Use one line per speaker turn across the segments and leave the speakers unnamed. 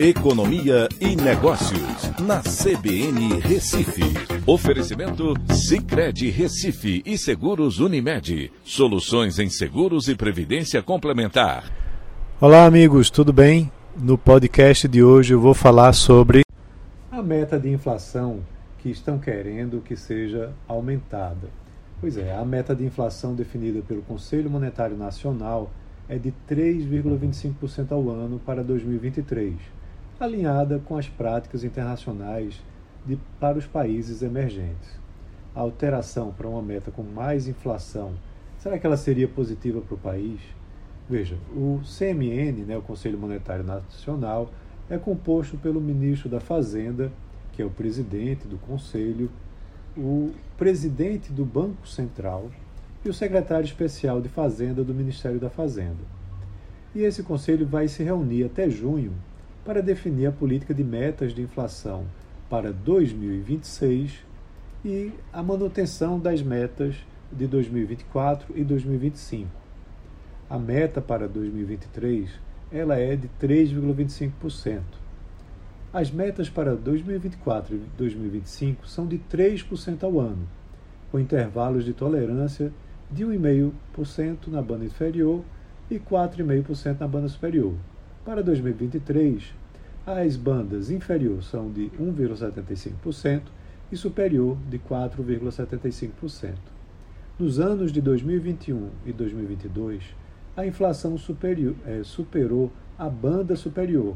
Economia e Negócios, na CBN Recife. Oferecimento Cicred Recife e Seguros Unimed. Soluções em seguros e previdência complementar.
Olá, amigos, tudo bem? No podcast de hoje eu vou falar sobre a meta de inflação que estão querendo que seja aumentada. Pois é, a meta de inflação definida pelo Conselho Monetário Nacional é de 3,25% ao ano para 2023 alinhada com as práticas internacionais de, para os países emergentes. A alteração para uma meta com mais inflação, será que ela seria positiva para o país? Veja, o CMN, né, o Conselho Monetário Nacional, é composto pelo ministro da Fazenda, que é o presidente do Conselho, o presidente do Banco Central e o secretário especial de Fazenda do Ministério da Fazenda. E esse conselho vai se reunir até junho para definir a política de metas de inflação para 2026 e a manutenção das metas de 2024 e 2025. A meta para 2023 ela é de 3,25%. As metas para 2024 e 2025 são de 3% ao ano, com intervalos de tolerância de 1,5% na banda inferior e 4,5% na banda superior. Para 2023, as bandas inferior são de 1,75% e superior de 4,75%. Nos anos de 2021 e 2022, a inflação superior, é, superou a banda superior.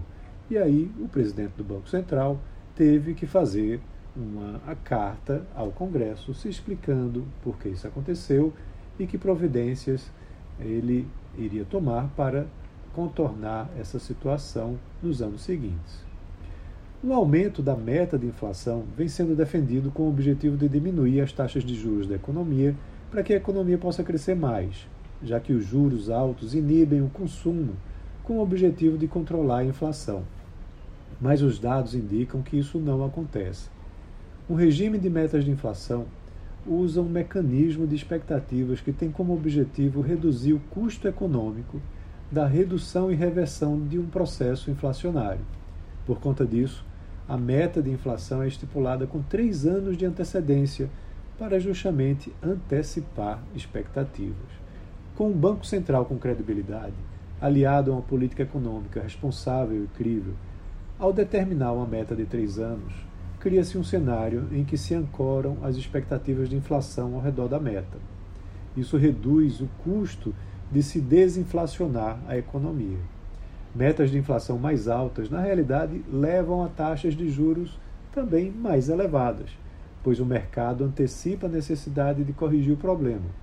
E aí o presidente do Banco Central teve que fazer uma carta ao Congresso se explicando por que isso aconteceu e que providências ele iria tomar para contornar essa situação nos anos seguintes. O aumento da meta de inflação vem sendo defendido com o objetivo de diminuir as taxas de juros da economia para que a economia possa crescer mais, já que os juros altos inibem o consumo com o objetivo de controlar a inflação. Mas os dados indicam que isso não acontece. Um regime de metas de inflação usa um mecanismo de expectativas que tem como objetivo reduzir o custo econômico da redução e reversão de um processo inflacionário. Por conta disso, a meta de inflação é estipulada com três anos de antecedência para justamente antecipar expectativas. Com um Banco Central com credibilidade, aliado a uma política econômica responsável e crível, ao determinar uma meta de três anos, cria-se um cenário em que se ancoram as expectativas de inflação ao redor da meta. Isso reduz o custo de se desinflacionar a economia. Metas de inflação mais altas, na realidade, levam a taxas de juros também mais elevadas, pois o mercado antecipa a necessidade de corrigir o problema.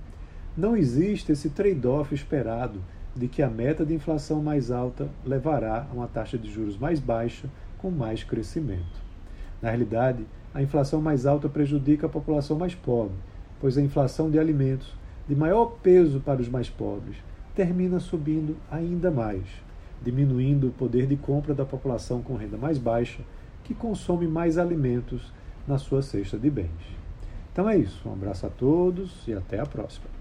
Não existe esse trade-off esperado de que a meta de inflação mais alta levará a uma taxa de juros mais baixa com mais crescimento. Na realidade, a inflação mais alta prejudica a população mais pobre, pois a inflação de alimentos de maior peso para os mais pobres, termina subindo ainda mais, diminuindo o poder de compra da população com renda mais baixa, que consome mais alimentos na sua cesta de bens. Então é isso. Um abraço a todos e até a próxima.